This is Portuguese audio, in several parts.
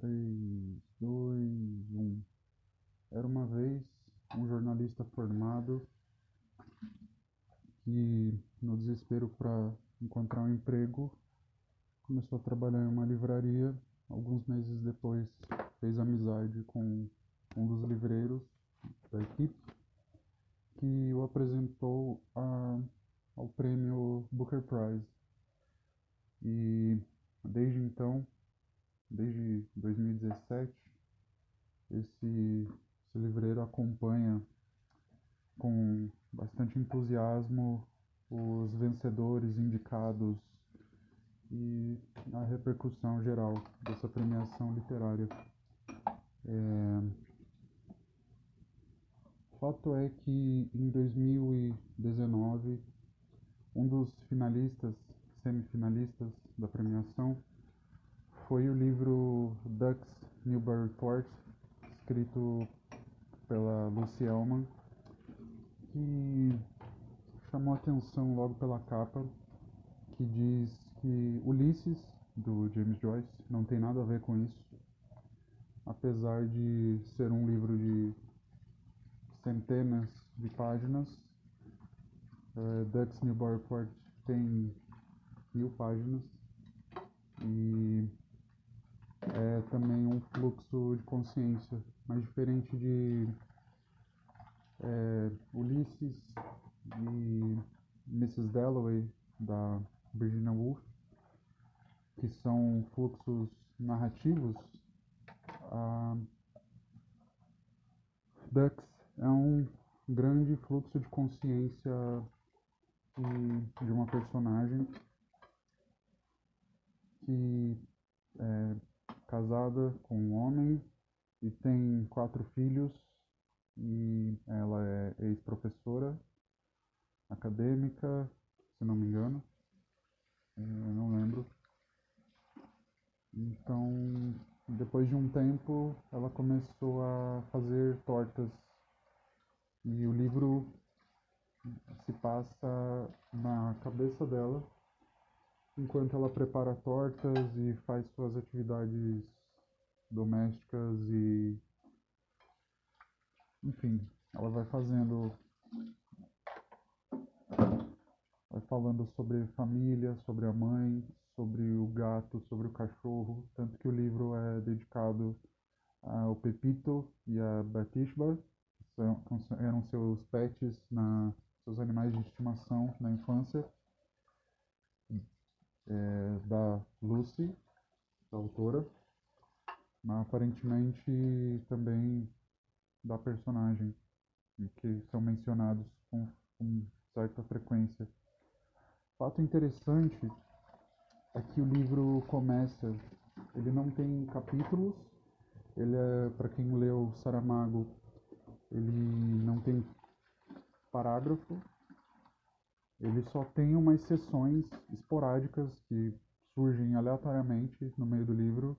3, 2, 1. Era uma vez um jornalista formado que, no desespero para encontrar um emprego, começou a trabalhar em uma livraria. Alguns meses depois, fez amizade com um dos livreiros da equipe, que o apresentou a, ao prêmio Booker Prize. E desde então desde 2017, esse, esse livreiro acompanha com bastante entusiasmo os vencedores indicados e a repercussão geral dessa premiação literária. É... Fato é que em 2019, um dos finalistas, semifinalistas da premiação, foi o livro Ducks Newburyport, escrito pela Lucy Ellman, que chamou atenção logo pela capa, que diz que Ulisses, do James Joyce, não tem nada a ver com isso, apesar de ser um livro de centenas de páginas. Uh, Ducks Newburyport tem mil páginas e é também um fluxo de consciência, mas diferente de é, Ulisses e Mrs. Dalloway, da Virginia Woolf, que são fluxos narrativos, a Ducks é um grande fluxo de consciência de uma personagem que é, casada com um homem e tem quatro filhos e ela é ex-professora acadêmica, se não me engano, é, eu não lembro. Então, depois de um tempo, ela começou a fazer tortas. E o livro se passa na cabeça dela enquanto ela prepara tortas e faz suas atividades domésticas e enfim, ela vai fazendo vai falando sobre família, sobre a mãe, sobre o gato, sobre o cachorro, tanto que o livro é dedicado ao Pepito e a Batishba, que eram seus pets, na, seus animais de estimação na infância é, da Lucy, da autora, mas aparentemente também da personagem, que são mencionados com, com certa frequência. Fato interessante é que o livro começa, ele não tem capítulos, ele é, para quem leu Saramago, ele não tem parágrafo, ele só tem umas sessões esporádicas que surgem aleatoriamente no meio do livro.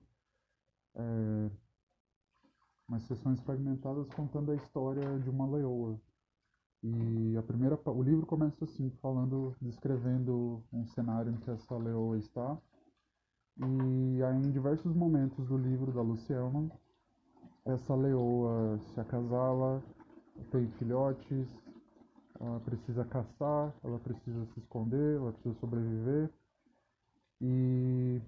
É, umas sessões fragmentadas contando a história de uma leoa. E a primeira, o livro começa assim, falando, descrevendo um cenário em que essa leoa está. E aí, em diversos momentos do livro da Luciana, essa leoa se acasala, tem filhotes, ela precisa caçar, ela precisa se esconder, ela precisa sobreviver. E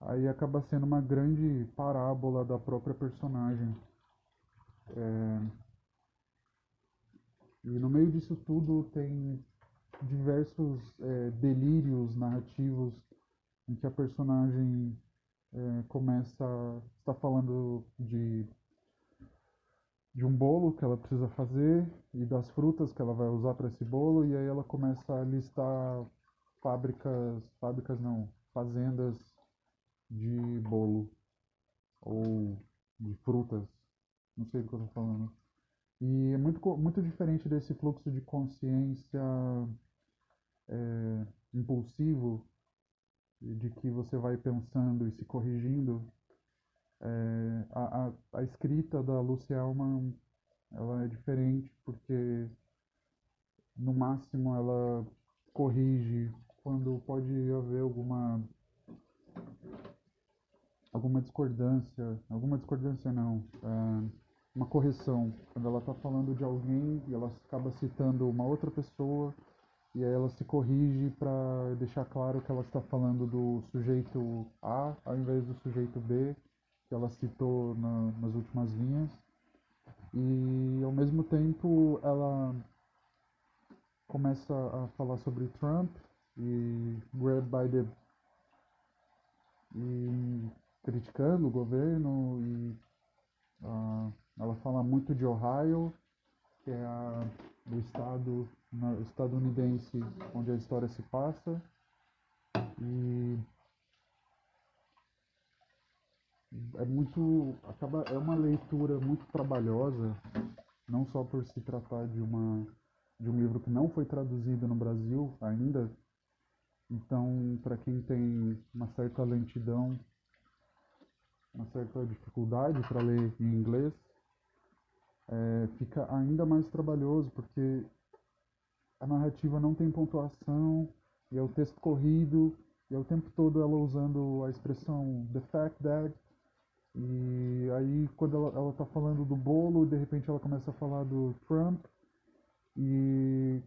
aí acaba sendo uma grande parábola da própria personagem. É... E no meio disso tudo tem diversos é, delírios narrativos em que a personagem é, começa está falando de de um bolo que ela precisa fazer e das frutas que ela vai usar para esse bolo e aí ela começa a listar fábricas, fábricas não, fazendas de bolo ou de frutas, não sei do que eu estou falando. E é muito, muito diferente desse fluxo de consciência é, impulsivo, de que você vai pensando e se corrigindo, é, a, a, a, escrita da Lucy Elman ela é diferente porque no máximo ela corrige quando pode haver alguma alguma discordância, alguma discordância não, é, uma correção, quando ela está falando de alguém e ela acaba citando uma outra pessoa e aí ela se corrige para deixar claro que ela está falando do sujeito A ao invés do sujeito B, que ela citou na, nas últimas linhas. E ao mesmo tempo ela começa a falar sobre Trump e grab by the e criticando o governo e uh, ela fala muito de Ohio, que é a, do estado estadunidense onde a história se passa. E é muito acaba é uma leitura muito trabalhosa, não só por se tratar de uma de um livro que não foi traduzido no Brasil ainda. Então, para quem tem uma certa lentidão, uma certa dificuldade para ler em inglês, é, fica ainda mais trabalhoso porque a narrativa não tem pontuação e é o texto corrido e é o tempo todo ela usando a expressão the fact that e aí quando ela, ela tá falando do bolo de repente ela começa a falar do Trump e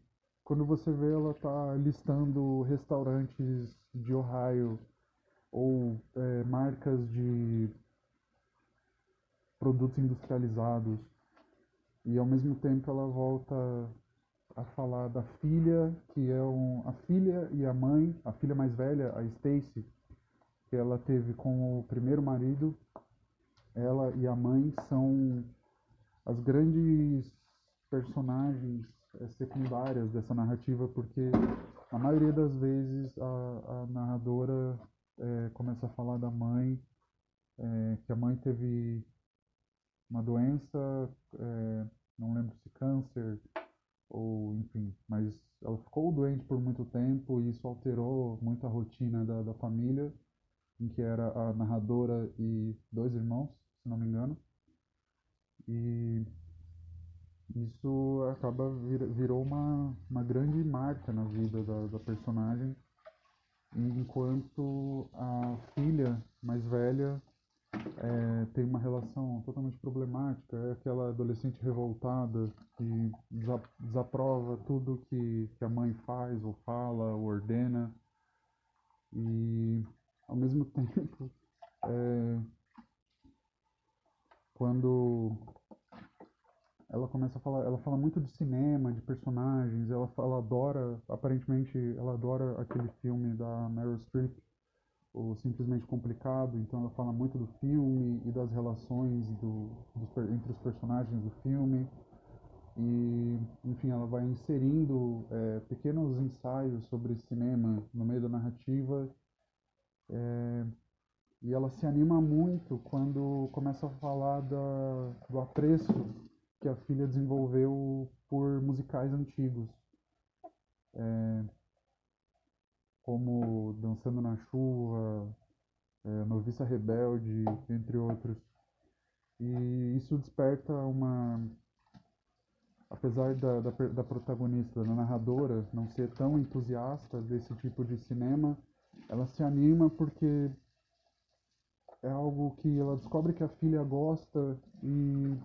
quando você vê ela tá listando restaurantes de Ohio ou é, marcas de produtos industrializados e ao mesmo tempo ela volta a falar da filha, que é um, a filha e a mãe, a filha mais velha, a Stacy, que ela teve com o primeiro marido. Ela e a mãe são as grandes personagens é, secundárias dessa narrativa, porque a maioria das vezes a, a narradora é, começa a falar da mãe, é, que a mãe teve uma doença, é, não lembro se câncer ou enfim, mas ela ficou doente por muito tempo e isso alterou muito a rotina da, da família, em que era a narradora e dois irmãos, se não me engano. E isso acaba vir, virou uma, uma grande marca na vida da, da personagem, enquanto a filha mais velha é, tem uma relação totalmente problemática, é aquela adolescente revoltada que desaprova tudo que, que a mãe faz ou fala ou ordena e ao mesmo tempo é, quando ela começa a falar, ela fala muito de cinema, de personagens, ela, ela adora, aparentemente ela adora aquele filme da Meryl Streep ou simplesmente complicado, então ela fala muito do filme e das relações do, dos, entre os personagens do filme. E, enfim, ela vai inserindo é, pequenos ensaios sobre cinema no meio da narrativa. É, e ela se anima muito quando começa a falar da, do apreço que a filha desenvolveu por musicais antigos. É, como Dançando na Chuva, é, Noviça Rebelde, entre outros. E isso desperta uma. Apesar da, da, da protagonista, da narradora, não ser tão entusiasta desse tipo de cinema, ela se anima porque é algo que ela descobre que a filha gosta e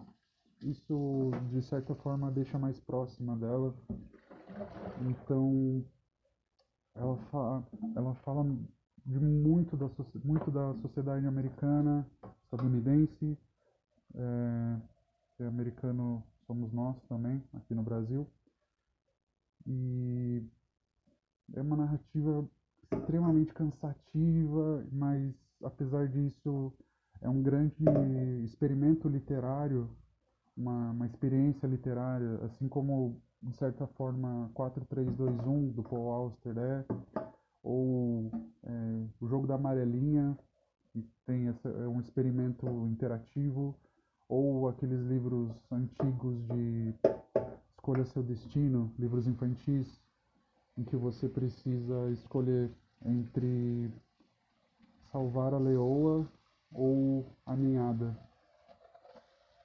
isso de certa forma deixa mais próxima dela. Então ela fala, ela fala de muito da, muito da sociedade americana, estadunidense, é, é americano somos nós também, aqui no Brasil. E é uma narrativa extremamente cansativa, mas apesar disso é um grande experimento literário, uma, uma experiência literária, assim como de certa forma 4321 do Paul Auster é, ou é, o jogo da amarelinha, que tem essa, é um experimento interativo, ou aqueles livros antigos de Escolha Seu Destino, livros infantis, em que você precisa escolher entre salvar a leoa ou a ninhada.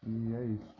E é isso.